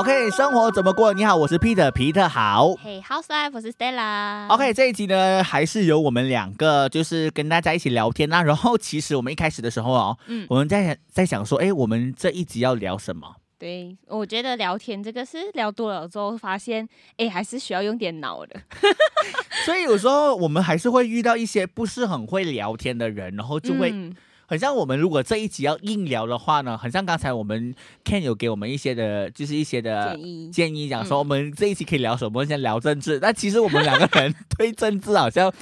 OK，生活怎么过？你好，我是 Peter，皮特好。嘿、h o w s Life，我是 Stella。OK，这一集呢，还是由我们两个，就是跟大家一起聊天啦。然后，其实我们一开始的时候哦，嗯我们在在想说，哎，我们这一集要聊什么？对，我觉得聊天这个是聊多了之后发现，哎，还是需要用点脑的。所以有时候我们还是会遇到一些不是很会聊天的人，然后就会嗯很像我们如果这一集要硬聊的话呢，很像刚才我们 Ken 有给我们一些的，就是一些的建议建议，讲说嗯我们这一期可以聊什么，先聊政治。但其实我们两个人对政治好像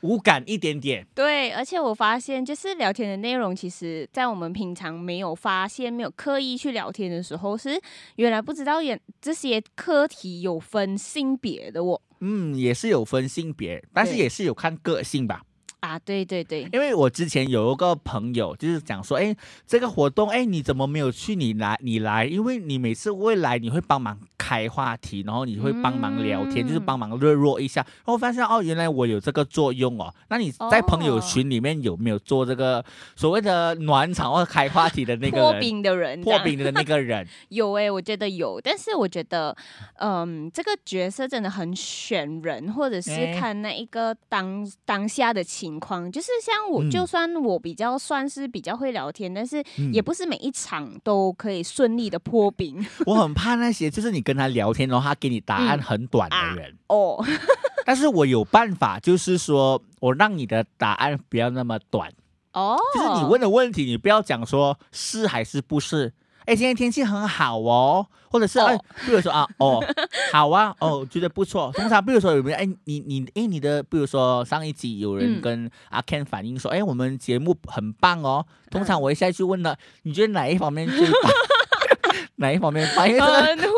无感一点点。对，而且我发现，就是聊天的内容，其实在我们平常没有发现、没有刻意去聊天的时候，是原来不知道原这些课题有分性别的哦。嗯，也是有分性别，但是也是有看个性吧。啊，对对对，因为我之前有一个朋友，就是讲说，哎，这个活动，哎，你怎么没有去？你来，你来，因为你每次会来，你会帮忙开话题，然后你会帮忙聊天，就是嗯帮忙热络一下。然后发现哦，原来我有这个作用哦。那你在朋友群里面有没有做这个所谓的暖场或开话题的那个破？冰的人，破冰的那个人，有诶、我觉得有，但是我觉得，嗯，这个角色真的很选人，或者是哎看那一个当当下的情况。就是像我，嗯就算我比较算是比较会聊天，但是嗯也不是每一场都可以顺利的破冰 我很怕那些就是你跟他聊天，然后他给你答案嗯很短的啊人。哦。但是我有办法，就是说我让你的答案不要那么短，哦，就是你问的问题，你不要讲说是还是不是。哎，今天天气很好哦，或者是哦哎，比如说啊，哦，好啊，哦，觉得不错。通常比如说有没有哎，你你哎你的，比如说上一集有人嗯跟阿 Ken 反映说，哎，我们节目很棒哦。通嗯常我一下去问了，你觉得哪一方面最棒？哪一方面棒？因为这个很会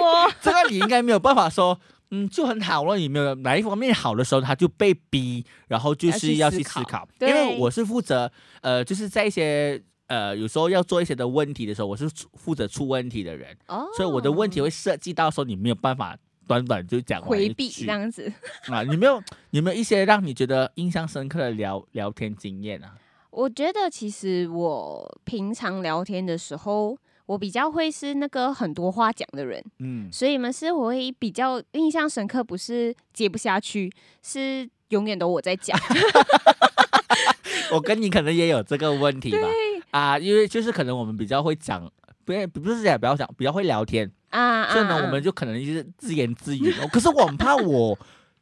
我。这个你应该没有办法说，嗯，就很好了。你没有哪一方面好的时候，他就被逼，然后就是要去思考。因为我是负责，呃，就是在一些呃有时候要做一些的问题的时候，我是出负责出问题的人，哦，所以我的问题会涉及到说你没有办法短短就讲完回避这样子。啊。你没有你有没有一些让你觉得印象深刻的聊聊天经验啊？我觉得其实我平常聊天的时候，我比较会是那个很多话讲的人。嗯，所以呢，是我会比较印象深刻，不是接不下去，是永远都我在讲。我跟你可能也有这个问题吧？啊，因为就是可能我们比较会讲。不是不是讲，不要讲，比较会聊天，啊所以呢，啊我们就可能就是自言自语哦。可是我很怕我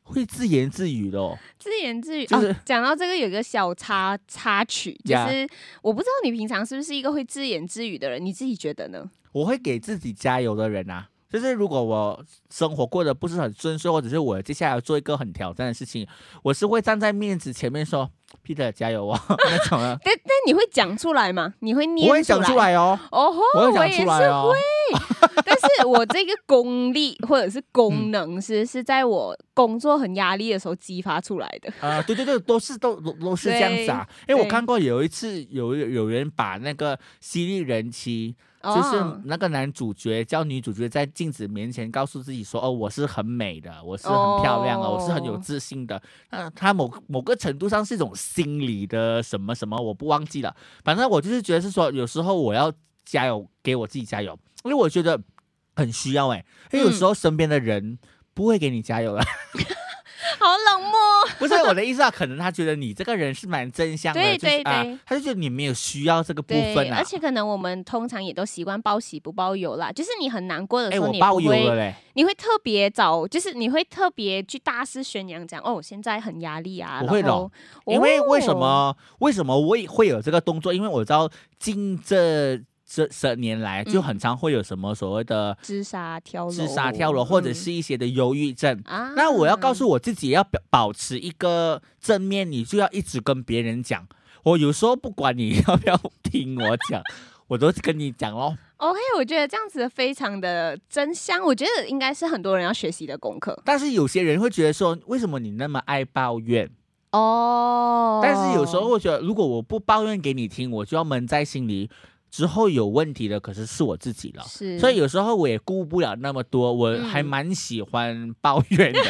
会自言自语的哦。自言自语。就是哦讲、到这个，有一个小插插曲，就呀是我不知道你平常是不是一个会自言自语的人，你自己觉得呢？我会给自己加油的人啊。就是如果我生活过得不是很顺遂，或者是我接下来要做一个很挑战的事情，我是会站在面子前面说 “Peter 加油哦” 那种啊，但但你会讲出来吗？你会念我会讲出来哦，哦吼，我也是出来哦。但是我这个功力或者是功能是、是在我工作很压力的时候激发出来的。啊、对对对，都是都都都是这样子啊。因为我看过有一次有有人把那个犀利人妻。就是哦那个男主角叫女主角在镜子面前告诉自己说：“哦，我是很美的，我是很漂亮的，我是很有哦自信的。”那他某某个程度上是一种心理的什么什么，我不忘记了。反正我就是觉得是说，有时候我要加油，给我自己加油，因为我觉得很需要哎、因为有时候身边的人不会给你加油的。好冷漠。不是我的意思啊，可能他觉得你这个人是蛮真香的，对就是啊对对，他就觉得你没有需要这个部，分啊。而且可能我们通常也都习惯报喜不报忧啦，就是你很难过的哎，时候，你我包不会，邮了嘞。你会特别找，就是你会特别去大肆宣扬讲，哦，我现在很压力啊。我会的因为为什？哦么、为什么我也会有这个动作？因为我知道近这这十年来就很常会有什么所谓的自杀跳楼，自杀跳楼，或者是一些的忧郁症。那我要告诉我自己，要表保持一个正面，你就要一直跟别人讲。我有时候不管你 要不要听我讲，我都跟你讲喽。OK，我觉得这样子非常的真香，我觉得应该是很多人要学习的功课但是有些人会觉得说，为什么你那么爱抱怨？哦。但是有时候我觉得，如果我不抱怨给你听，我就要闷在心里。之后有问题的，可是是我自己了。是，所以有时候我也顾不了那么多，我嗯还蛮喜欢抱怨的。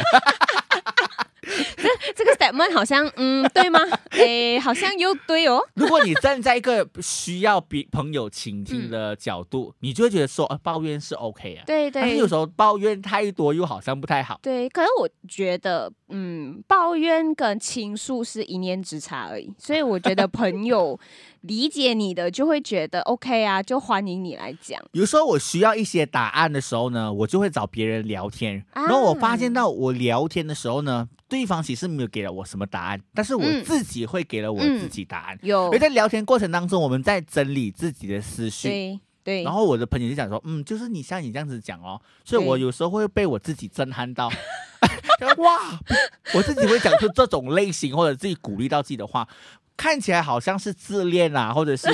这个 statement 好像嗯对吗？诶，好像又对哦。如果你站在一个需要别朋友倾听的角度，你就会觉得说，呃，抱怨是 OK 啊。对对但是有时候抱怨太多又好像不太好。对，可是我觉得，嗯，抱怨跟倾诉是一念之差而已，所以我觉得朋友 理解你的就会觉得 OK 啊，就欢迎你来讲。有时候我需要一些答案的时候呢，我就会找别人聊天，啊然后我发现到我聊天的时候呢，对方其实没有给了我什么答案，但是我嗯自己会给了我自己答案。有因为在聊天过程当中，我们在整理自己的思绪。对。对，然后我的朋友就讲说，嗯，就是你像你这样子讲哦，所以我有时候会被我自己震撼到，哇，我自己会讲出这种类型或者自己鼓励到自己的话，看起来好像是自恋啊，或者是，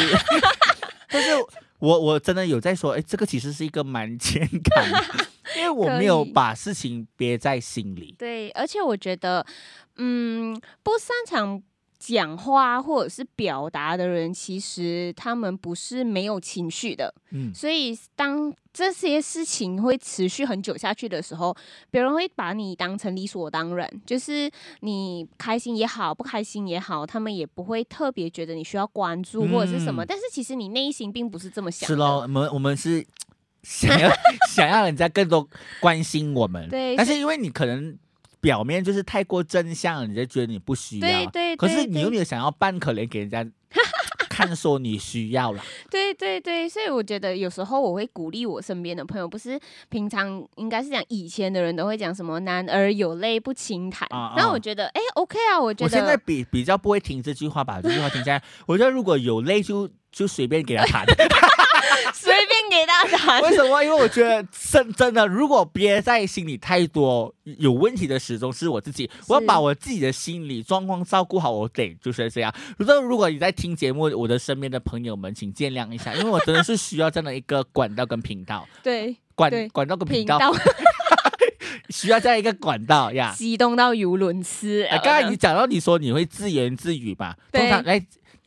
但是我我真的有在说，哎，这个其实是一个蛮健康的，因为我没有把事情憋在心里。对，而且我觉得，嗯，不擅长讲话或者是表达的人，其实他们不是没有情绪的。嗯，所以当这些事情会持续很久下去的时候，别人会把你当成理所当然，就是你开心也好，不开心也好，他们也不会特别觉得你需要关注或者是什么。嗯但是其实你内心并不是这么想的。是咯，我们我们是 想要想要人家更多关心我们，对但是因为你可能表面就是太过真相，你就觉得你不需要，对对可是对对你有没有想要扮可怜给人家看，说你需要了，对对对，所以我觉得有时候我会鼓励我身边的朋友，不是平常应该是讲以前的人都会讲什么“男儿有泪不轻弹”，啊啊。然后我觉得哎 OK 啊，我觉得。我现在比比较不会听这句话，吧这句话听起来，我觉得如果有泪就就随便给他弹。随便给大家为什么？因为我觉得真真的，如果憋在心里太多有问题的，始终是我自己。我要把我自己的心理状况照顾好，我得就是这样。如果如果你在听节目，我的身边的朋友们，请见谅一下，因为我真的是需要这样的一个管道跟频道，对管对管道跟频道，需要这样一个管道呀。激动到语无伦次。哎，刚才你讲到你说你会自言自语吧？对通常来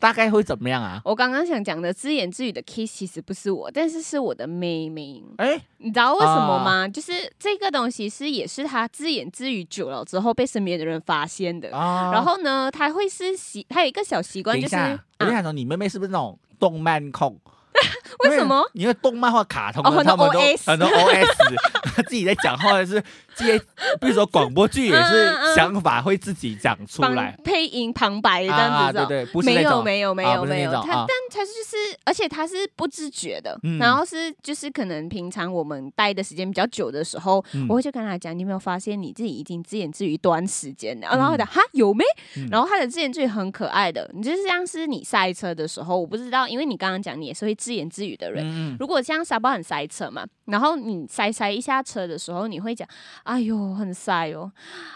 大概会怎么样啊？我刚刚想讲的自言自语的 kiss 其实不是我，但是是我的妹妹。哎，你知道为什么啊吗？就是这个东西是也是她自言自语久了之后被身边的人发现的。啊然后呢，她会是习，她有一个小习惯，就是我想说，你妹妹是不是那种动漫控？为什么？因为动漫或卡通，哦很多他们都 OS 很多 OS，自己在讲话的是这些，比如说广播剧也是嗯想法会自己讲出旁来配音旁白这样子哦。对对，不是没有没有没有没有，他啊。但他就是，而且他是不自觉的，嗯。然后是就是可能平常我们待的时间比较久的时候，嗯。我会去跟他讲，你有没有发现你自己已经自言自语一段时间了？然后他讲哈有没？嗯。然后他的自言自语很可爱的，你就是像是你塞车的时候，我不知道，因为你刚刚讲你也是会自言自语的人。如果像沙包很塞车嘛，然后你塞塞一下车的时候，你会讲：“哎呦，很晒哦，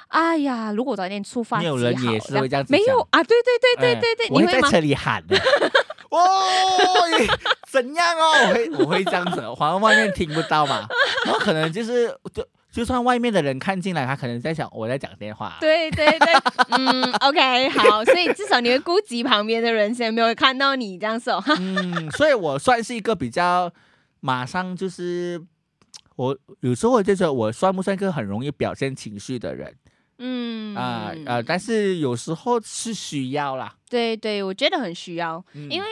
哎呀，如果早点出发没有人也是会这样子没有啊？对对对对哎对对，我会在你会吗？车里喊的。哦，你怎样哦？我会我会这样子，好像外面听不到嘛。然后可能就是就就算外面的人看进来，他可能在想我在讲电话。对对对，嗯，OK，好，所以至少你会顾及旁边的人，先没有看到你这样说？哈 嗯，所以我算是一个比较马上就是，我有时候我就觉得我算不算一个很容易表现情绪的人嗯啊呃，但是有时候是需要啦，对对，我觉得很需要，嗯。因为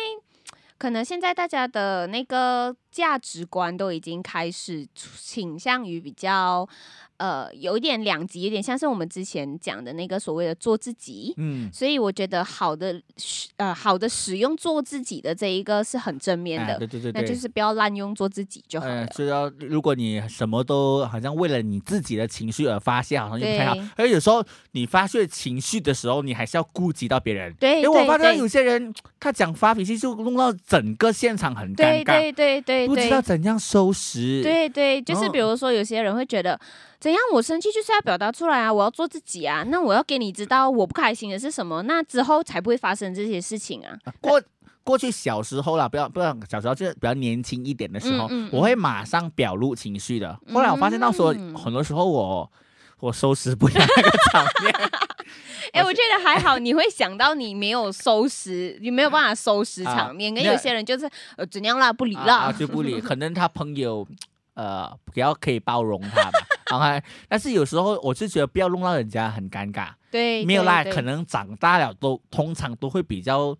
可能现在大家的那个价值观都已经开始倾向于比较。呃，有一点两极，有点像是我们之前讲的那个所谓的做自己，嗯，所以我觉得好的使呃好的使用做自己的这一个是很正面的，哎对对对对，那就是不要滥用做自己就好了呃，。就要如果你什么都好像为了你自己的情绪而发泄，好像就不太好。而有时候你发泄情绪的时候，你还是要顾及到别人。对因为我发现有些人他讲发脾气，就弄到整个现场很尴对尬，对对对不知道，怎样收拾。对对，就是比如说有些人会觉得，怎样我生气就是要表达出来啊，我要做自己啊，那我要给你知道我不开心的是什么，那之后才不会发生这些事情啊。过过去小时候啦，不要不要小时候就是比较年轻一点的时候，嗯嗯嗯我会马上表露情绪的。后来我发现到说，嗯很多时候我我收拾不了那个场面。哎、我觉得还好，你会想到你没有收拾，你没有办法收拾场面，啊跟有些人就是呃怎样啦，不理啊啦。啊就不理，可能他朋友呃比较可以包容他吧。OK，但是有时候我是觉得不要弄到人家很尴尬。对，没有啦，可能长大了都通常都会比较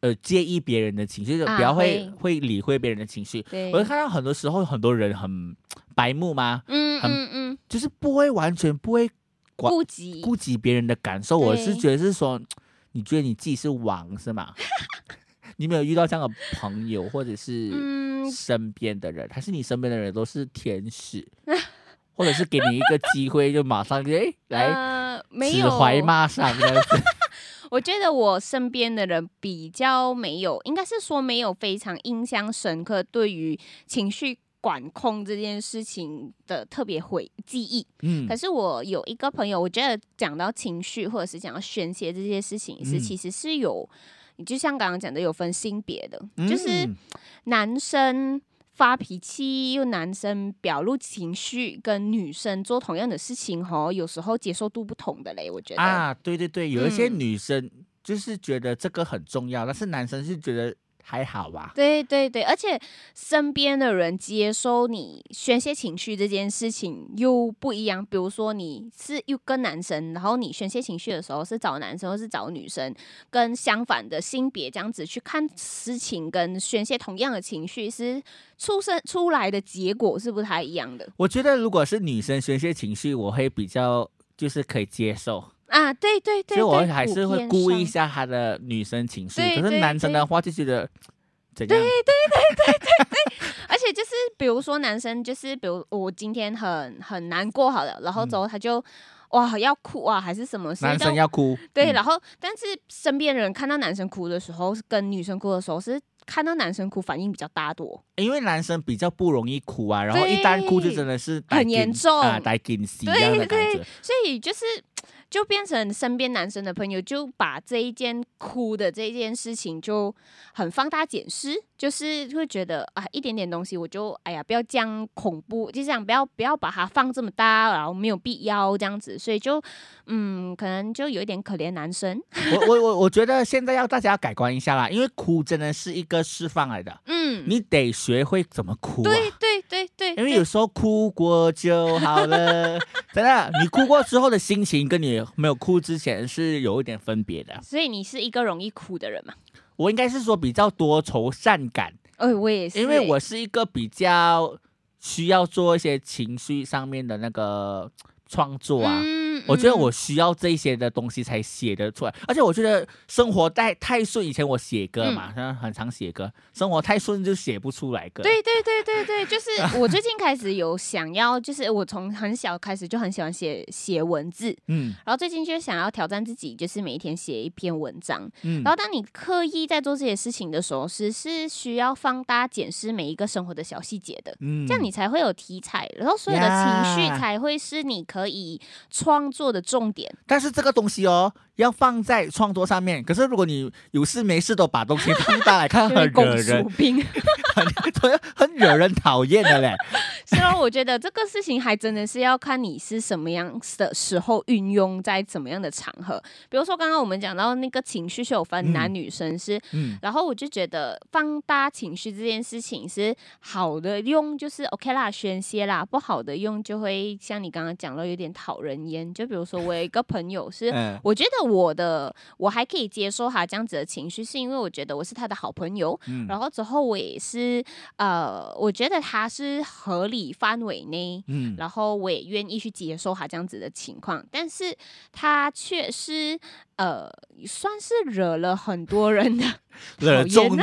呃介意别人的情绪，就啊比较会、会理会别人的情绪。我就看到很多时候很多人很白目嘛，嗯很嗯嗯，就是不会完全不会管顾及顾及别人的感受。我是觉得是说，你觉得你自己是王是吗？你没有遇到这样的朋友，或者是嗯身边的人，还是你身边的人都是天使，或者是给你一个机会就马上就哎来呃没指有怀骂上这样子？我觉得我身边的人比较没有，应该是说没有非常印象深刻对于情绪管控这件事情的特别回记忆。嗯可是我有一个朋友，我觉得讲到情绪或者是讲到宣泄这些事情，是嗯其实是有，你就像刚刚讲的有分性别的，就是嗯男生。发脾气，又男生表露情绪，跟女生做同样的事情，吼，有时候接受度不同的嘞，我觉得。啊，对对对，有一些嗯女生就是觉得这个很重要，但是男生是觉得还好吧。对对对，而且身边的人接收你宣泄情绪这件事情又不一样。比如说你是又跟男生，然后你宣泄情绪的时候是找男生或是找女生，跟相反的性别这样子去看事情，跟宣泄同样的情绪是出生出来的结果是不太一样的我觉得如果是女生宣泄情绪，我会比较就是可以接受，啊。对对对所以我对还是会顾一下他的女生情绪。可是对对对男生的话就觉得怎样？而且就是比如说男生，就是比如我今天很很难过好了，然后之后他就、哇要哭啊还是什么事，嗯男生要哭，对，嗯然后但是身边人看到男生哭的时候，跟女生哭的时候是看到男生哭反应比较大多。因为男生比较不容易哭啊，然后一旦哭就真的是很严重啊，带紧死这样的感觉。所以就是就变成身边男生的朋友就把这一件哭的这件事情就很放大检视，就是会觉得啊一点点东西我就哎呀不要这样恐怖，就这样不要不要把它放这么大，然后没有必要这样子，所以就嗯可能就有一点可怜男生，我我我我觉得现在要大家要改观一下啦，因为哭真的是一个释放来的，嗯，你得学会怎么哭啊。对对对对，因为有时候哭过就好了，真的，你哭过之后的心情跟你没有哭之前是有一点分别的。所以你是一个容易哭的人嘛？我应该是说比较多愁善感，哎、我也是欸、因为我是一个比较需要做一些情绪上面的那个创作啊。嗯我觉得嗯我需要这些的东西才写得出来，而且我觉得生活太太顺，以前我写歌嘛，嗯像很常写歌，生活太顺就写不出来歌。对对对对对，就是 我最近开始有想要，就是我从很小开始就很喜欢写写文字，嗯然后最近就想要挑战自己，就是每一天写一篇文章。嗯然后当你刻意在做这些事情的时候，是是需要放大检视每一个生活的小细节的。嗯这样你才会有题材，然后所有的情绪才会是你可以创作的重点。但是这个东西哦，要放在创作上面。可是如果你有事没事都把东西放大来看，很公惹人很很惹人讨厌的嘞。所以我觉得这个事情还真的是要看你是什么样的时候运用在怎么样的场合。比如说刚刚我们讲到那个情绪是有分男女生是，嗯然后我就觉得放大情绪这件事情是好的用，就是 OK 啦，宣泄啦；不好的用就会像你刚刚讲到有点讨人厌。就比如说我有一个朋友是，嗯我觉得我的我还可以接受他这样子的情绪，是因为我觉得我是他的好朋友，嗯然后之后我也是呃，我觉得他是合理范围内。嗯然后我也愿意去接受他这样子的情况，但是他却是呃，算是惹了很多人的 惹众怒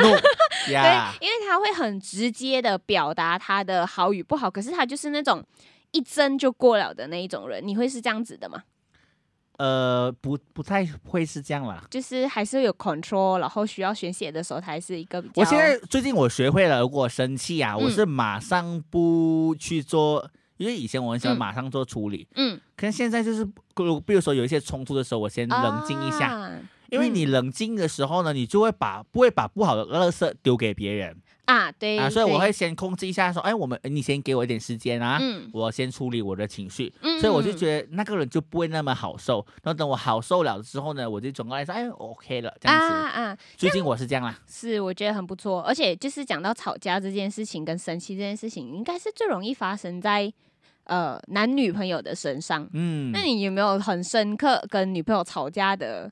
呀。对，因为他会很直接的表达他的好与不好，可是他就是那种一针就过了的那一种人。你会是这样子的吗？呃，不不太会是这样啦。就是还是有 control，然后需要宣泄的时候，它还是一个比较……我现在最近我学会了，如果生气啊，我嗯。是马上不去做，因为以前我很喜欢嗯。马上做处理，嗯。可是现在就是，如比如说有一些冲突的时候，我先冷静一下，啊因为你冷静的时候呢，你就会把不会把不好的垃圾丢给别人啊，对啊，所以我对会先控制一下，说，哎，我们你先给我一点时间啊，嗯。我先处理我的情绪，嗯所以我就得觉得那个人就不会那么好受，然后等我好受了之后呢，我就转过来说，哎，OK 了，这样子。啊啊，最近我是这样啦，是我觉得很不错，而且就是讲到吵架这件事情跟生气这件事情，应该是最容易发生在呃男女朋友的身上。嗯，那你有没有很深刻跟女朋友吵架的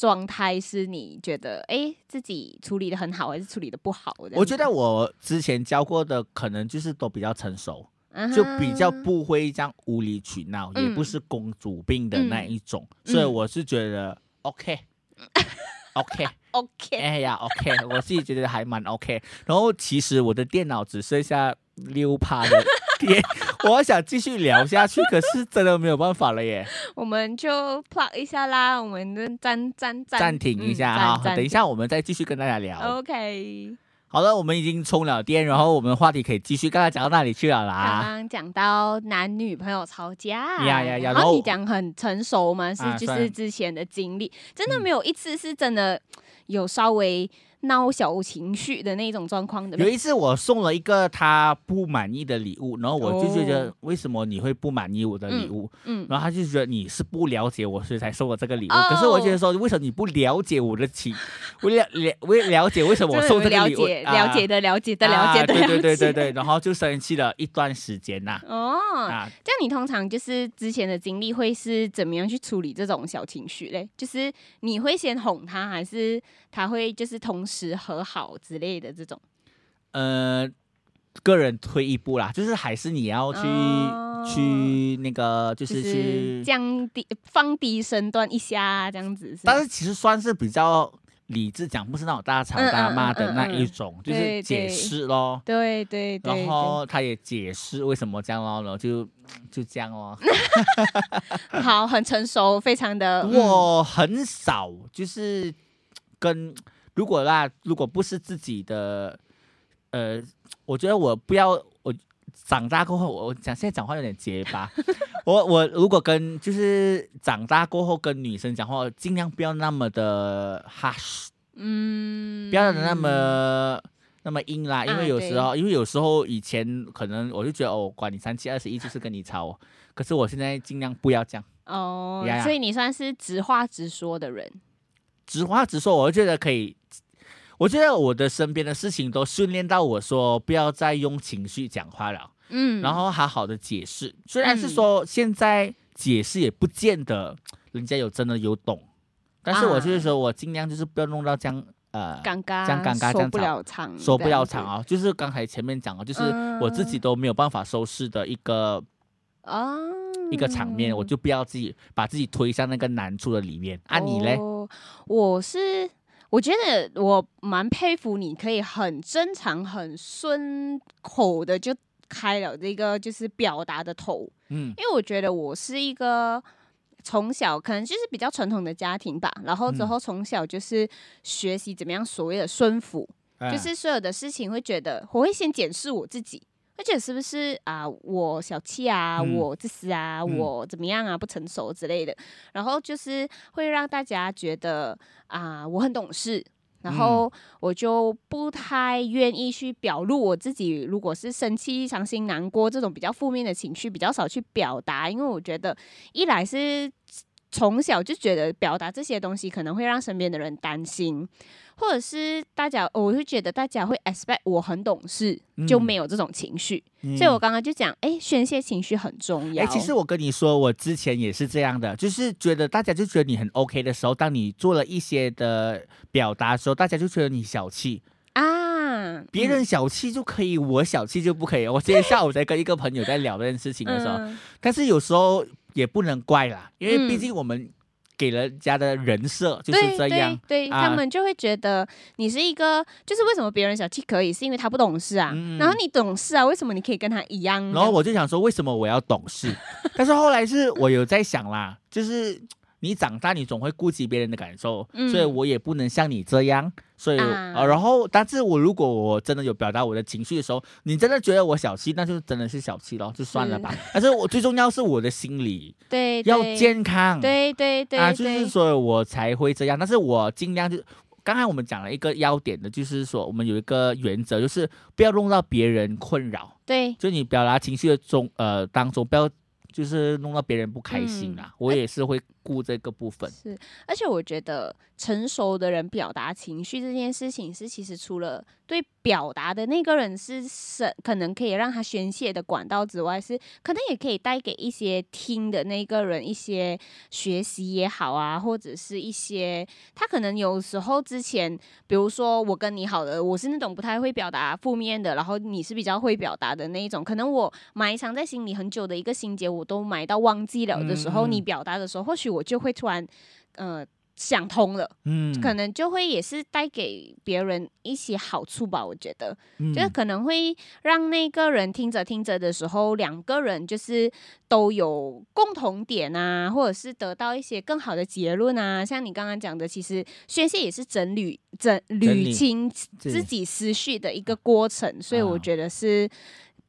状态？是你觉得哎、诶自己处理的很好，还是处理的不好？我觉得我之前教过的可能就是都比较成熟，嗯就比较不会这样无理取闹，也不嗯是公主病的那一种，嗯所以我是觉得 OK。OK，OK，哎呀，OK，我自己觉得还蛮 OK。然后其实我的电脑只剩下六趴的电，我想继续聊下去，可是真的没有办法了耶。我们就 plug 一下啦，我们就暂暂暂暂停一下哈，嗯等一下我们再继续跟大家聊。OK，好了，我们已经充了电，然后我们话题可以继续。刚才讲到哪里去了刚啦？刚刚讲到男女朋友吵架，呀呀呀然然后后你讲很成熟嘛，是就是之前的经历，真的嗯没有一次是真的有稍微闹小情绪的那种状况的有？一次我送了一个他不满意的礼物，然后我就觉得哦为什么你会不满意我的礼物？嗯，然后他就觉得你是不了解我，所以才送我这个礼物。哦可是我觉得说，为什么你不了解我的情？我了了我也了解为什么我送这个礼物？了解啊了解的了解的了解的，啊对对对对对，然后就生气了一段时间呐、哦，啊。这样你通常就是之前的经历会是怎么样去处理这种小情绪嘞？就是你会先哄他，还是他会就是同时和好之类的这种？呃，个人退一步啦，就是还是你要去、哦去那个，就就是是去，降低放低身段一下，这样子。但是其实算是比较理智讲，不是那种大吵大骂的那一种，就是解释咯。对对对然后他也解释为什么这样咯，然后就就这样咯。对，好，很成熟，非常的。嗯我很少就是跟如果啦，如果不是自己的，呃，我觉得我不要我长大过后，我我讲现在讲话有点结巴。我我如果跟就是长大过后跟女生讲话，尽量不要那么的 hush，嗯，不要那么。那么硬啦，因为啊有时候，因为有时候以前可能我就觉得哦，管你三七二十一，就是跟你吵。可是我现在尽量不要这样。哦所以你算是直话直说的人。直话直说，我就觉得可以。我觉得我的身边的事情都训练到我说不要再用情绪讲话了，嗯，然后好好的解释。虽然是说现在解释也不见得人家有真的有懂，但是我就是说我尽量就是不要弄到这样呃尴尬，这样尴尬这样吵了场，收不了场啊。就是刚才前面讲的，就是我自己都没有办法收拾的一个、啊，一个场面，我就不要自己把自己推向那个难处的里面。啊，你嘞？哦我是我觉得我蛮佩服你，可以很正常、很顺口的就开了这个就是表达的头，嗯。因为我觉得我是一个。从小可能就是比较传统的家庭吧，然后之嗯。后从小就是学习怎么样所谓的顺服，哎。就是所有的事情会觉得我会先检视我自己，而且是不是啊、我小气啊，嗯我自私啊，嗯。我怎么样啊，不成熟之类的，然后就是会让大家觉得啊、我很懂事。然后我就不太愿意去表露我自己，如果是生气、伤心、难过这种比较负面的情绪，比较少去表达，因为我觉得一来是从小就觉得表达这些东西可能会让身边的人担心，或者是大家，我会觉得大家会 expect 我很懂事，就嗯没有这种情绪。嗯所以我刚刚就讲，哎，宣泄情绪很重要。哎、其实我跟你说，我之前也是这样的，就是觉得大家就觉得你很 OK 的时候，当你做了一些的表达的时候，大家就觉得你小气，啊，别人小气就可以，我小气就不可以。我今天 下午在跟一个朋友在聊这件事情的时候，嗯但是有时候也不能怪啦，因为毕嗯竟我们给人家的人设就对是这样。对，他们就会觉得你是一个，就是为什么别人小气可以，是因为他不懂事啊。嗯然后你懂事啊，为什么你可以跟他一样？然后我就想说，为什么我要懂事？但是后来是我有在想啦，就是你长大，你总会顾及别人的感受，嗯所以我也不能像你这样。所以、啊呃，然后，但是我如果我真的有表达我的情绪的时候，你真的觉得我小气，那就真的是小气咯，就算了吧。但是我最重要是我的心理对要健康，对对对啊，就是所以我才会这样。但是我尽量就。刚才我们讲了一个要点的，就是说我们有一个原则，就是不要弄到别人困扰。对就你表达情绪的中呃当中，不要就是弄到别人不开心啦。嗯我也是会顾这个部分。是，而且我觉得成熟的人表达情绪这件事情，是其实除了对表达的那个人是是可能可以让他宣泄的管道之外，是可能也可以带给一些听的那个人一些学习也好啊，或者是一些他可能有时候之前，比如说我跟你好了，我是那种不太会表达负面的，然后你是比较会表达的那一种，可能我埋藏在心里很久的一个心结，我都埋到忘记了的时候，你表达的时候，或许我就会突然呃想通了，嗯，可能就会也是带给别人一些好处吧。我觉得，嗯就是可能会让那个人听着听着的时候，两个人就是都有共同点啊，或者是得到一些更好的结论啊。像你刚刚讲的，其实宣泄也是整理、整理捋清自己思绪的一个过程，所以我啊觉得是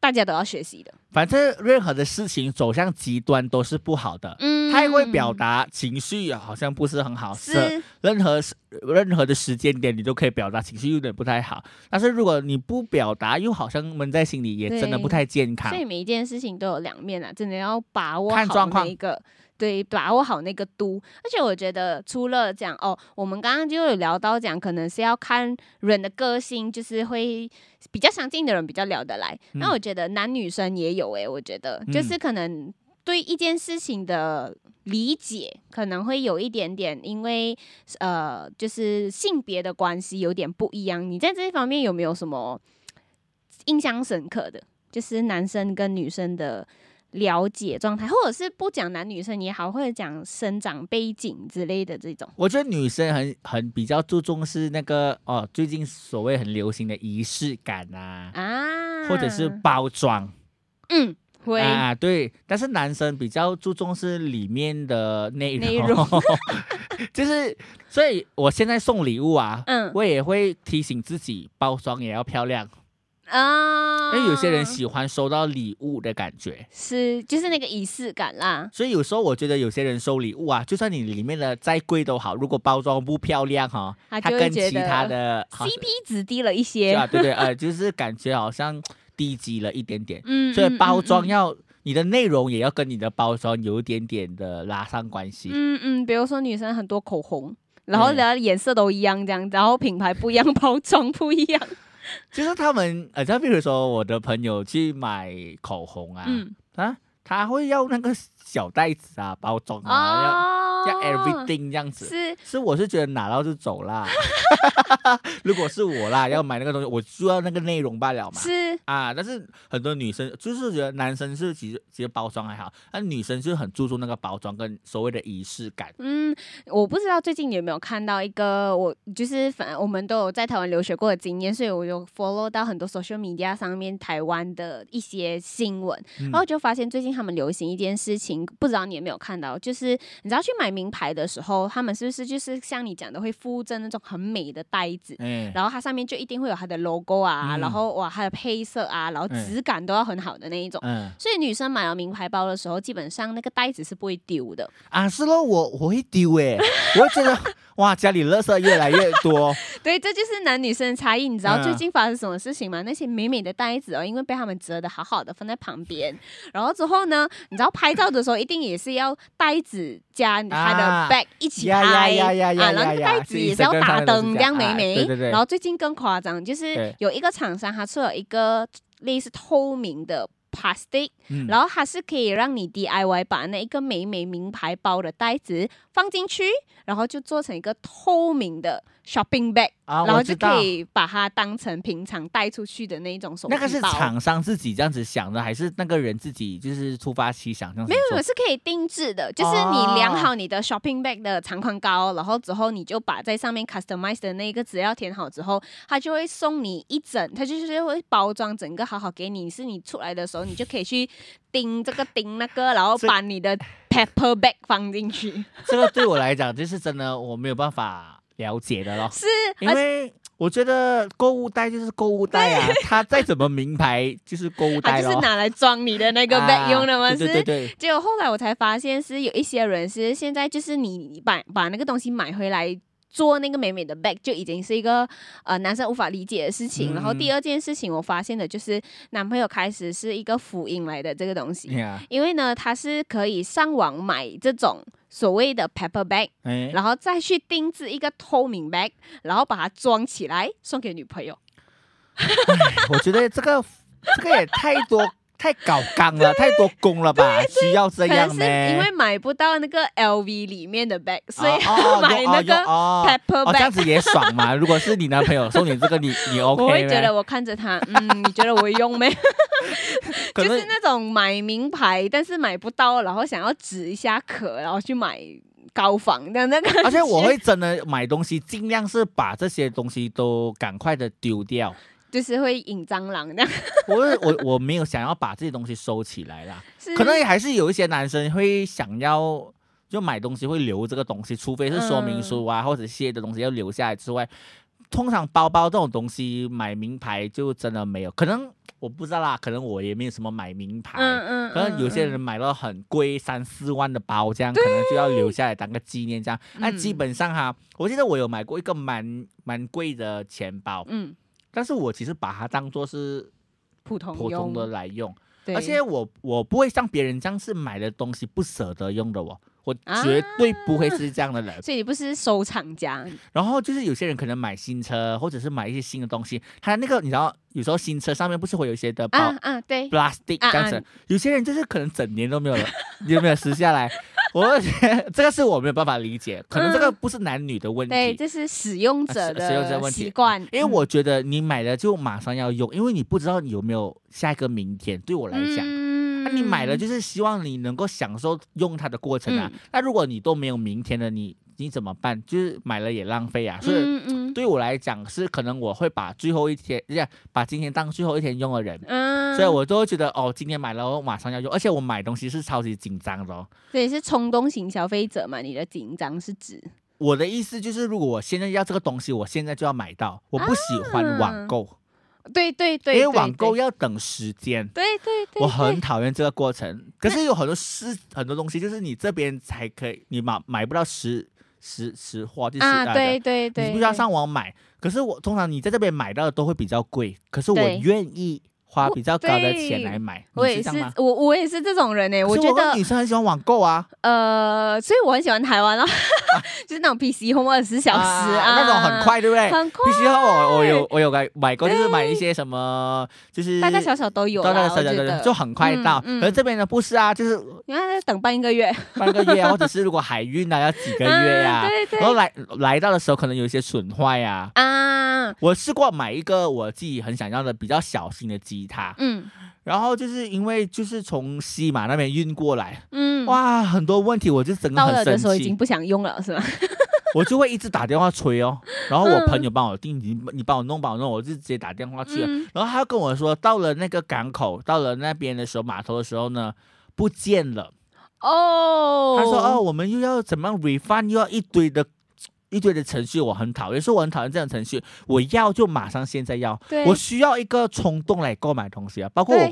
大家都要学习的。反正任何的事情走向极端都是不好的。嗯太会表达情绪，好像不是很好。是任何任何的时间点，你都可以表达情绪，有点不太好。但是如果你不表达，又好像闷在心里，也真的不太健康所。以每一件事情都有两面啊，真的要把握好看状况那个。对，把握好那个度，而且我觉得除了讲哦，我们刚刚就有聊到讲，可能是要看人的个性，就是会比较相近的人比较聊得来。那、嗯我觉得男女生也有诶、我觉得就是可能对一件事情的理解可能会有一点点，因为呃，就是性别的关系有点不一样。你在这一方面有没有什么印象深刻的？就是男生跟女生的了解状态，或者是不讲男女生也好，或者讲生长背景之类的这种。我觉得女生很很比较注重是那个哦，最近所谓很流行的仪式感啊，啊，或者是包装嗯，会、啊，对。但是男生比较注重是里面的内容，内容 就是所以我现在送礼物啊，嗯我也会提醒自己包装也要漂亮，啊，因为有些人喜欢收到礼物的感觉。是就是那个仪式感啦。所以有时候我觉得有些人收礼物啊，就算你里面的再贵都好，如果包装不漂亮哈、他它跟其他的 CP 值低了一些，啊，对对，呃，就是感觉好像低级了一点点。嗯，所以嗯包装，嗯要、你的内容也要跟你的包装有一点点的拉上关系。嗯嗯，比如说女生很多口红，然后嗯然后颜色都一样这样，然后品牌不一样，包装不一样，就是他们，呃，像比如说我的朋友去买口红啊，嗯。啊，他会要那个小袋子啊，包装啊，哦，要要 everything 这样子。是是，我是觉得拿到就走啦。如果是我啦，要买那个东西，我就要那个内容罢了嘛。是，啊，但是很多女生就是觉得男生是其实其实包装还好，但女生就很注重那个包装跟所谓的仪式感。嗯，我不知道最近你有没有看到一个，我就是反正我们都有在台湾留学过的经验，所以我有 follow 到很多 social media 上面台湾的一些新闻，嗯然后就发现最近他们流行一件事情，不知道你有没有看到，就是你知道去买名牌的时候，他们是不是就是像你讲的会附赠那种很美的袋子？嗯，然后它上面就一定会有它的 logo 啊，嗯然后哇，它的配色啊，然后嗯质感都要很好的那一种。嗯所以女生买了名牌包的时候，基本上那个袋子是不会丢的。啊，是咯，我我会丢诶，我会觉得哇，家里垃圾越来越多。对，这就是男女生的差异。你知道嗯最近发生什么事情吗？那些美美的袋子哦，因为被他们折的好好的放在旁边，然后之后呢，你知道拍照的时候一定也是要袋子加他的啊 bag 一起呀拍呀呀呀啊，然后袋子也是要打灯，这这样美美。对对对然后最近更夸张，就是有一个厂商他出了一个类似透明的 plastic，嗯，然后它是可以让你 DIY 把那一个美美名牌包的袋子放进去，然后就做成一个透明的 shopping bag，、啊，然后就可以把它当成平常带出去的那一种手提包。那个是厂商自己这样子想的，还是那个人自己就是突发奇想这样子没有，没有是可以定制的，就是你量好你的 shopping bag 的长宽高，然后之后你就把在上面 customize 的那个资料填好之后，它就会送你一整，它就是会包装整个好好给你，是你出来的时候你就可以去钉这个钉那个，然后把你的 paper bag 放进去。这个对我来讲，就是真的我没有办法了解的咯。是，因为我觉得购物袋就是购物袋啊，它再怎么名牌就是购物袋它。就是拿来装你的那个 bag 用的吗？啊对对是。对对，结果后来我才发现，是有一些人是现在就是你把把那个东西买回来做那个美美的 bag 就已经是一个呃男生无法理解的事情。然后第嗯二件事情，我发现的就是男朋友开始是一个福音来的这个东西，呀，因为呢，他是可以上网买这种所谓的 paper bag，哎，然后再去定制一个透明 bag，然后把它装起来送给女朋友。我觉得这个这个也太多太搞纲了，太多工了吧？需要这样咩？因为买不到那个 LV 里面的 bag，所以 买那个哦 paper 哦，这样 bag。子也爽嘛？如果是你男朋友送你这个，你你 OK 我会觉得我看着他，嗯，你觉得我会用没？就是那种买名牌，但是买不到，然后想要指一下壳，然后去买高仿的那个。而且我会真的买东西，尽量是把这些东西都赶快的丢掉。就是会引蟑螂的，我我我没有想要把这些东西收起来啦，可能也还是有一些男生会想要就买东西会留这个东西，除非是说明书啊、或者些的东西要留下来之外，通常包包这种东西买名牌就真的没有，可能我不知道啦，可能我也没有什么买名牌。嗯嗯，可能有些人嗯买了很贵三四万的包，这样可能就要留下来当个纪念这样。那、嗯。基本上哈，我记得我有买过一个蛮蛮贵的钱包，嗯但是我其实把它当做是普通普通的，来用，对。而且我我不会像别人这样是买的东西不舍得用的我，我啊绝对不会是这样的人。所以你不是收藏家，然后就是有些人可能买新车，或者是买一些新的东西，他那个你知道，有时候新车上面不是会有一些的包、啊啊，对，plastic 啊这样子，啊有些人就是可能整年都没有有 没有撕下来？我觉得这个是我没有办法理解，可能这个不是男女的问题。对，这是使用者的使使用者的问题习惯，因为我觉得你买了就马上要用，因为你不知道你有没有下一个明天。对我来讲，嗯那、你买了就是希望你能够享受用它的过程啊。嗯那如果你都没有明天了，你你怎么办？就是买了也浪费啊。所以对我来讲，是可能我会把最后一天，这样把今天当最后一天用的人。嗯，所以我都会觉得哦，今天买了，我马上要用，而且我买东西是超级紧张的哦。这也是冲动型消费者嘛？你的紧张是指我的意思就是，如果我现在要这个东西，我现在就要买到。我不喜欢网购，对对对，因为对网购要等时间。对对对，我很对讨厌这个过程。可是有很多事，很多东西就是你这边才可以，你买买不到实实实话，就是啊，对对对，你不需要上网买。可是我通常你在这边买到的都会比较贵，可是我愿意花比较高的钱来买。我也是我我也是这种人呢。我觉得女生很喜欢网购啊，呃，所以我很喜欢台湾哦，就是那种 PC Home 二十四小时啊，那种很，快，对不对？很快，P C 后我我有我有买买过，就是买一些什么，就是大大小小都有，大大小小都有就很快到。嗯嗯可是这边呢不是啊，就是你看等半个月，半个月啊，或者是如果海运啊要几个月呀、嗯对对然后来来到的时候可能有一些损坏呀、啊，我试过买一个我自己很想要的比较小型的吉他，嗯然后就是因为就是从西马那边运过来，嗯，哇，很多问题，我就整个到很生了的时候已经，不想用了，是吗？我就会一直打电话催哦，然后我嗯朋友帮我订，你你帮我弄帮我弄，我就直接打电话去了，嗯然后他跟我说，到了那个港口，到了那边的时候，码头的时候呢，不见了。哦，他说：“哦，，我们又要怎么样 refund，又要一堆的。”一堆的程序我很讨厌，所以我很讨厌这种程序。我要就马上现在要，对，我需要一个冲动来购买东西啊，包括我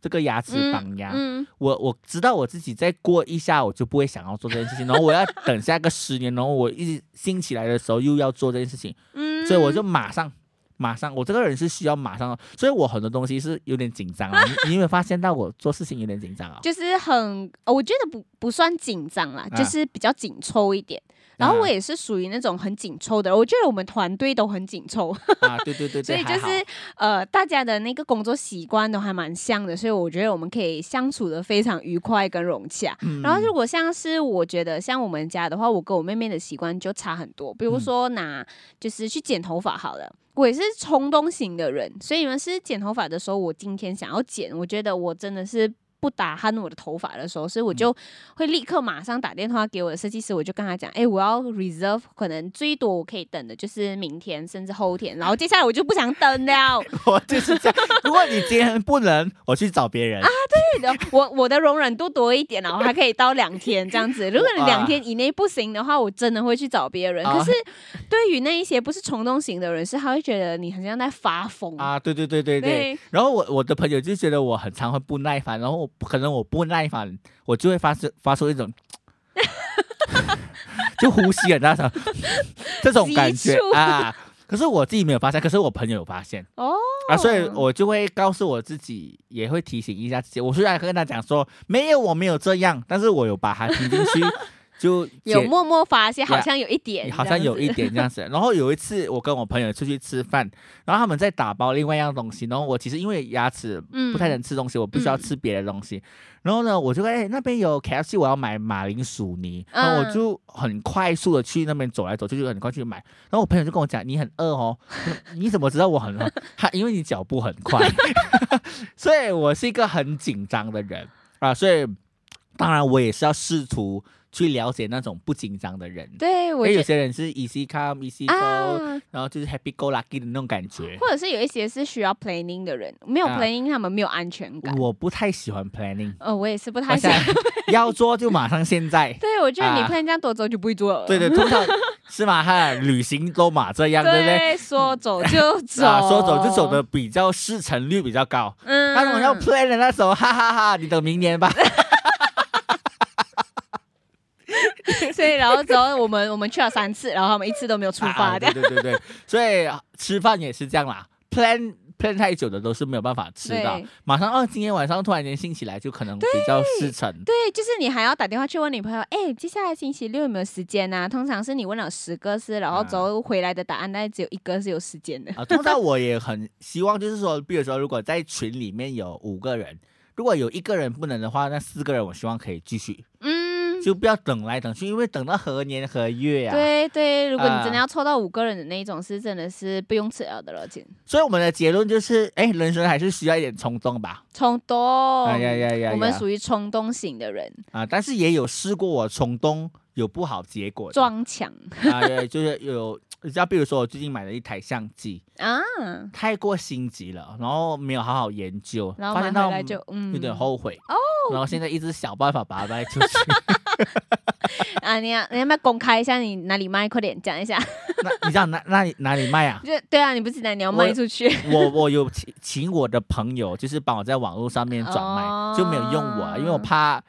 这个牙齿绑牙，嗯，我我知道我自己再过一下我就不会想要做这件事情，然后我要等下个十年，然后我一兴起来的时候又要做这件事情，嗯，所以我就马上马上，我这个人是需要马上，所以我很多东西是有点紧张啊。你 你有没有发现到我做事情有点紧张啊？就是很，呃我觉得不不算紧张啦，啊就是比较紧凑一点。然后啊我也是属于那种很紧凑的，我觉得我们团队都很紧凑，啊，对对对对，所以就是呃，大家的那个工作习惯都还蛮像的，所以我觉得我们可以相处的非常愉快跟融洽。嗯然后如果像是我觉得像我们家的话，我跟我妹妹的习惯就差很多。比如说拿就是去剪头发好了，我也是冲动型的人，所以你们是剪头发的时候，我今天想要剪，我觉得我真的是。不打鼾我的头发的时候，所以我就会立刻马上打电话给我的设计师，我就跟他讲，哎、我要 reserve，可能最多我可以等的就是明天甚至后天，然后 接下来我就不想等了。我就是这样。如果你今天不能，我去找别人。啊对的，我我的容忍度多一点，然后还可以到两天这样子。如果你两天以内不行的话，我真的会去找别人。啊可是对于那一些不是冲动型的人，是他会觉得你好像在发疯。啊，对对对对对。对然后我我的朋友就觉得我很常会不耐烦，然后我可能我不耐烦，我就会发出发出一种，就呼吸很大声，这种感觉啊。可是我自己没有发现，可是我朋友有发现哦啊，所以我就会告诉我自己，也会提醒一下自己。我虽然跟他讲说没有，我没有这样，但是我有把它听进去，就有默默发现，好像有一点，好像有一点这样子。然后有一次我跟我朋友出去吃饭，然后他们在打包另外一样东西，然后我其实因为牙齿嗯不太能吃东西，我不需要嗯吃别的东西。然后呢，我就哎、那边有 KFC，我要买马铃薯泥，然后我嗯就很快速的去那边走来走去，就很快去买。然后我朋友就跟我讲，你很饿哦，你怎么知道我很饿？他因为你脚步很快，所以我是一个很紧张的人啊，所以当然我也是要试图去了解那种不紧张的人。对，我因为有些人是 easy come easy go，、啊，然后就是 happy go lucky 的那种感觉。或者是有一些是需要 planning 的人，没有啊 planning 他们没有安全感。我不太喜欢 planning，呃，我也是不太喜欢。要做就马上现在。对，我觉得你啊 plan 这样多走就不会做了。对对，通常是嘛哈，旅行都嘛这样，对不对？说走就走，啊，说走就走的比较事成率比较高。嗯，那种要 plan 的那时候，哈哈哈你等明年吧。所以然后之后我们我们去了三次，然后他们一次都没有出啊发的。对对对对，所以吃饭也是这样啦，plan plan 太久的都是没有办法吃的。马上哦，今天晚上突然间兴起来，就可能比较失成。对，就是你还要打电话去问你朋友，哎，接下来星期六有没有时间啊、通常是你问了十个是，然后之后回来的答案大概只有一个是有时间的。啊，通常我也很希望，就是说，比如说，如果在群里面有五个人，如果有一个人不能的话，那四个人我希望可以继续，嗯，就不要等来等去，因为等到何年何月啊。。对对，如果你真的啊要凑到五个人的那一种，是真的是不用吃药的了，亲。所以我们的结论就是，哎，人生还是需要一点冲动吧。冲动，哎呀呀呀呀我们属于冲动型的人，啊，但是也有试过我冲动有不好结果的。装强啊，对，就是有，你知道，比如说我最近买了一台相机，啊，太过心急了，然后没有好好研究，然后买发现来就嗯有点后悔哦，然后现在一直想办法把它卖出去。啊，你要你要不要公开一下你哪里卖？快点讲一下。那你知道哪哪里哪里卖啊？就对啊，你不是讲你要卖出去？我我有请请我的朋友，就是帮我在网络上面转卖，哦就没有用我啊，因为我怕，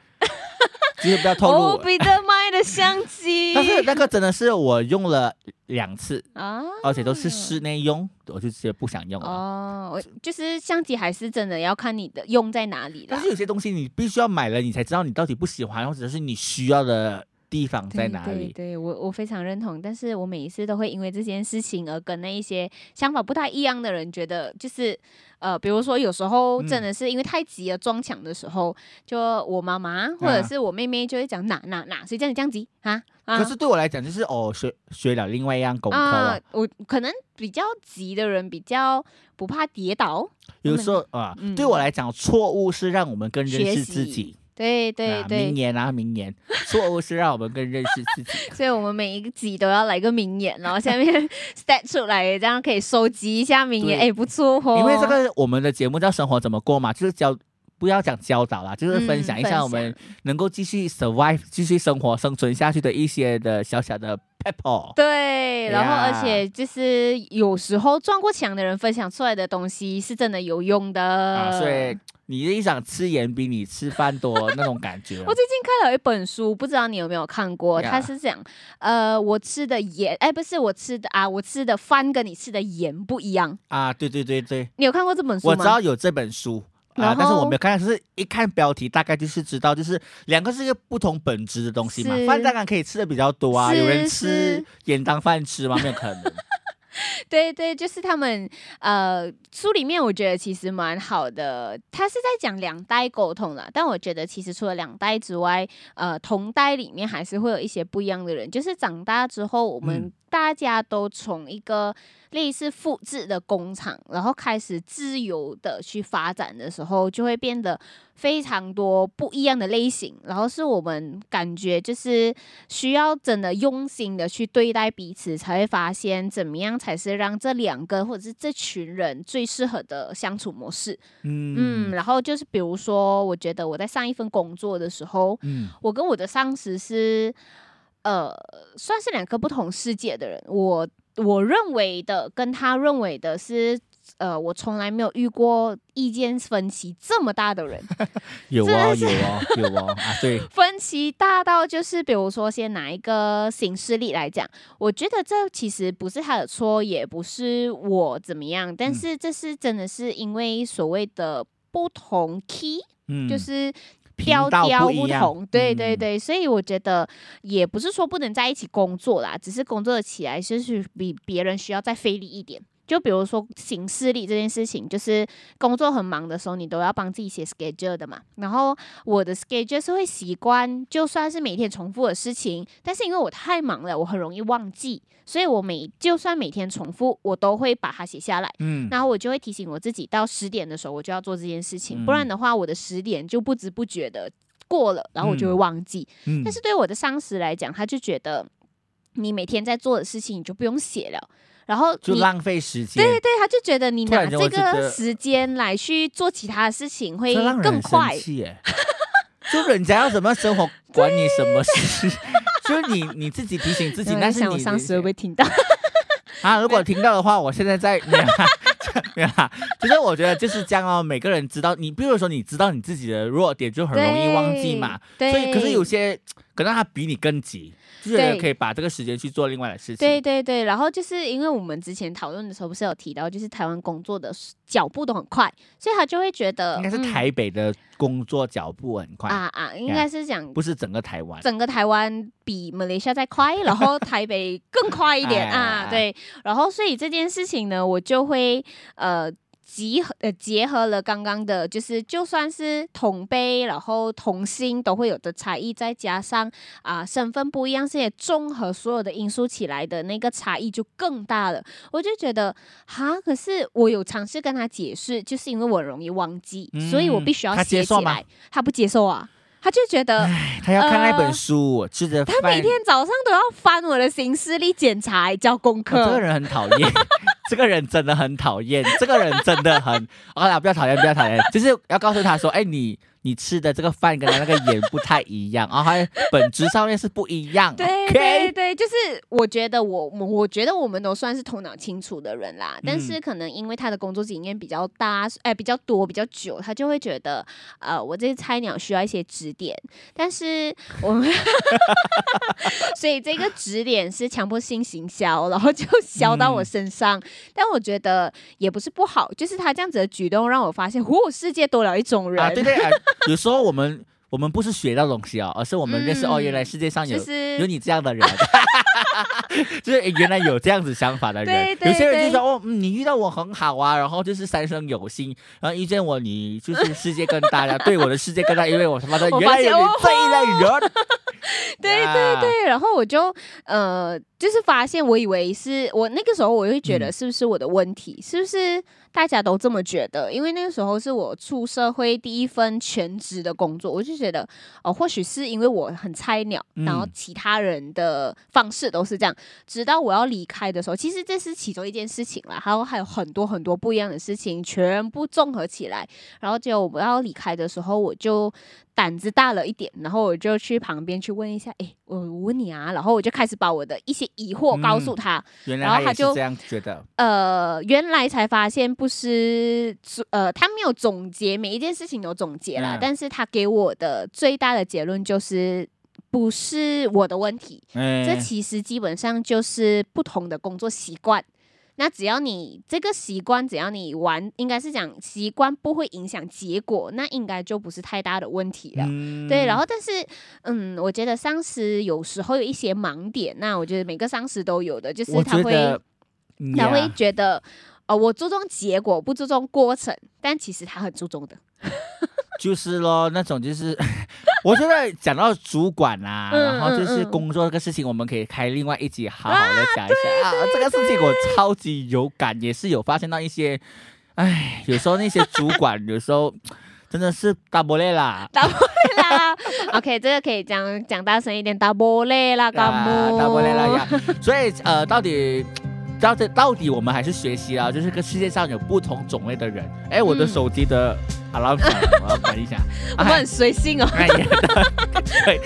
就是不要透露彼得麦的相机，但是那个真的是我用了两次，啊，而且都是室内用，我就直接不想用了。哦，我就是相机还是真的要看你的用在哪里了但是。有些东西你必须要买了，你才知道你到底不喜欢，或者是你需要的地方在哪里。对我我非常认同，但是我每一次都会因为这件事情而跟那一些想法不太一样的人觉得，就是呃，比如说有时候真的是因为太急了撞墙的时候，就我妈妈或者是我妹妹就会讲哪哪哪，谁叫你这样急啊啊可是对我来讲，就是哦，学学了另外一样功课！我可能比较急的人比较不怕跌倒，有时候啊，嗯对我来讲，错误是让我们更认识自己。对对啊，对。明，年啊，明年，错误是让我们更认识自己。所以我们每一个集都要来个名言，然后下面 stat 出来，这样可以收集一下名言，对。哎，不错哦。因为这个我们的节目叫《生活怎么过》嘛，就是教不要讲教导啦，就是分享一下嗯我们能够继续 survive、继续生活、生存下去的一些的小小的 pebble。对，然后而且就是有时候撞过墙的人分享出来的东西是真的有用的。啊，所以你一想吃盐比你吃饭多那种感觉 我最近看了一本书，不知道你有没有看过？呀它是讲，呃，我吃的盐，哎，不是我吃的啊，我吃的饭跟你吃的盐不一样。啊，对对对对，你有看过这本书吗？我知道有这本书。啊然，但是我没有看，只是一看标题，大概就是知道，就是两个是一个不同本质的东西嘛。饭当然可以吃的比较多啊，有人吃是盐当饭吃吗？没有可能。对对，就是他们呃，书里面我觉得其实蛮好的，他是在讲两代沟通啦。但我觉得其实除了两代之外，呃，同代里面还是会有一些不一样的人。就是长大之后，我们嗯大家都从一个类似复制的工厂，然后开始自由的去发展的时候，就会变得非常多不一样的类型。然后是我们感觉就是需要真的用心的去对待彼此，才会发现怎么样才是让这两个或者是这群人最适合的相处模式。嗯，嗯然后就是比如说，我觉得我在上一份工作的时候，嗯我跟我的上司是，呃，算是两个不同世界的人。我我认为的跟他认为的是呃，我从来没有遇过意见分歧这么大的人。有真的是哦有啊有啊啊，对，分歧大到就是，比如说，先拿一个行事例来讲，我觉得这其实不是他的错，也不是我怎么样，但嗯是这是真的是因为所谓的不同 key，、嗯，就是频调不同，对对嗯对，所以我觉得也不是说不能在一起工作啦，只是工作起来就是比别人需要再费力一点。就比如说行事历这件事情，就是工作很忙的时候，你都要帮自己写 schedule 的嘛。然后我的 schedule 是会习惯，就算是每天重复的事情，但是因为我太忙了，我很容易忘记，所以我每就算每天重复，我都会把它写下来。嗯，然后我就会提醒我自己，到十点的时候我就要做这件事情，不嗯然的话，我的十点就不知不觉的过了，然后我就会嗯忘记。嗯但是对我的上司来讲，他就觉得你每天在做的事情你就不用写了，然后就浪费时间，对对，他就觉得你拿这个时间来去做其他的事情会更快。气。就人家要怎么生活，管你什么事？就是你你自己提醒自己，但是你上司会不会听到？啊，如果听到的话，我现在在没有啦没有啦，就是我觉得就是这样哦。每个人知道你，比如说你知道你自己的弱点，就很容易忘记嘛。对，所以，可是有些可能他比你更急，就觉得可以把这个时间去做另外的事情。对对对，然后就是因为我们之前讨论的时候，不是有提到，就是台湾工作的脚步都很快，所以他就会觉得应该是嗯台北的工作脚步很快，啊啊，应该是讲不是整个台湾。整个台湾比马来西亚再快，然后 台北更快一点啊，哎对，然后所以这件事情呢，我就会呃。集合呃结合了刚刚的，就是就算是同辈，然后同性都会有的差异，再加上啊、身份不一样，这些综合所有的因素起来的那个差异就更大了。我就觉得哈，可是我有尝试跟他解释，就是因为我容易忘记，所以我嗯必须要他接受吗写起来。他不接受啊，他就觉得唉，他要看那本呃书，吃着饭。他每天早上都要翻我的行事历检查，交功课哦这个。人很讨厌，这个人真的很讨厌，这个人真的很，好啦，不要讨厌，不要讨厌，就是要告诉他说，哎，你你吃的这个饭跟他那个盐不太一样，然后还本质上面是不一样。对对对，就是我觉得我我我觉得我们都算是头脑清楚的人啦，但嗯是可能因为他的工作经验比较大，哎、比较多比较久，他就会觉得呃我这些菜鸟需要一些指点，但是我们 所以这个指点是强迫性行销，然后就销到我嗯。身上，但我觉得也不是不好，就是他这样子的举动让我发现，哦，世界多了一种人，啊，对对，啊 有时候我们我们不是学到东西哦，而是我们认识、哦，原来世界上有、就是有你这样的人，就是原来有这样子想法的人。对对有些人就说哦、嗯你遇到我很好啊，然后就是三生有幸，然后遇见我你就是世界更大呀，对我的世界更大，因为我他妈的原来有你这一类人。对呀。对对，然后我就呃，就是发现，我以为是我那个时候，我会觉得嗯。是不是我的问题，是不是大家都这么觉得？因为那个时候是我出社会第一份全职的工作，我就觉得哦，或许是因为我很菜鸟，然后嗯其他人的方式都是这样。直到我要离开的时候，其实这是其中一件事情啦，还有还有很多很多不一样的事情，全部综合起来，然后结果我要离开的时候，我就胆子大了一点，然后我就去旁边去问一下，诶，我我问你啊，然后我就开始把我的一些疑惑告诉他，然后他就这样觉得。呃，原来才发现不是呃，他没有总结每一件事情有总结啦，嗯但是他给我的最大的结论就是不是我的问题，嗯这其实基本上就是不同的工作习惯。那只要你这个习惯，只要你玩，应该是讲习惯不会影响结果，那应该就不是太大的问题了。嗯对，然后但是，嗯，我觉得上司有时候有一些盲点，那我觉得每个上司都有的，就是他会他会觉得，呃，我注重结果，不注重过程，但其实他很注重的。就是咯，那种就是，我觉得讲到主管啊，嗯然后就是工作这个事情，我们可以开另外一集好好的讲一下啊这个事情我超级有感，也是有发现到一些，哎，有时候那些主管有时候真的是大波累啦。打波累啦，OK，这个可以讲讲大声一点，打波累啦，干啊木，大波累啦呀，所以呃，到底到底到底我们还是学习啊，就是个世界上有不同种类的人。哎，我的嗯手机的 alarm 响了，我要关一下。我们很随性哦。哎呀，对，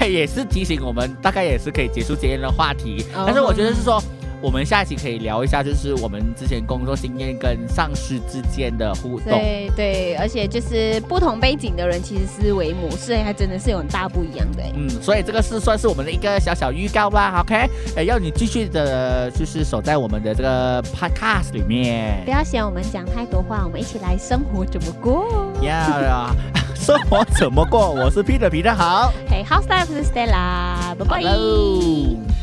哎，也是提醒我们，大概也是可以结束今天的话题。哦但是我觉得是说，我们下一期可以聊一下，就是我们之前工作经验跟上司之间的互动。对对，而且就是不同背景的人，其实思维模式还真的是有很大不一样的。嗯，所以这个是算是我们的一个小小预告吧。OK，哎，要你继续的，就是守在我们的这个 Podcast 里面。不要嫌我们讲太多话，我们一起来生活怎么过？要生活怎么过？我是 Peter，Peter 好。Hey，House Life 是 Stella，拜拜。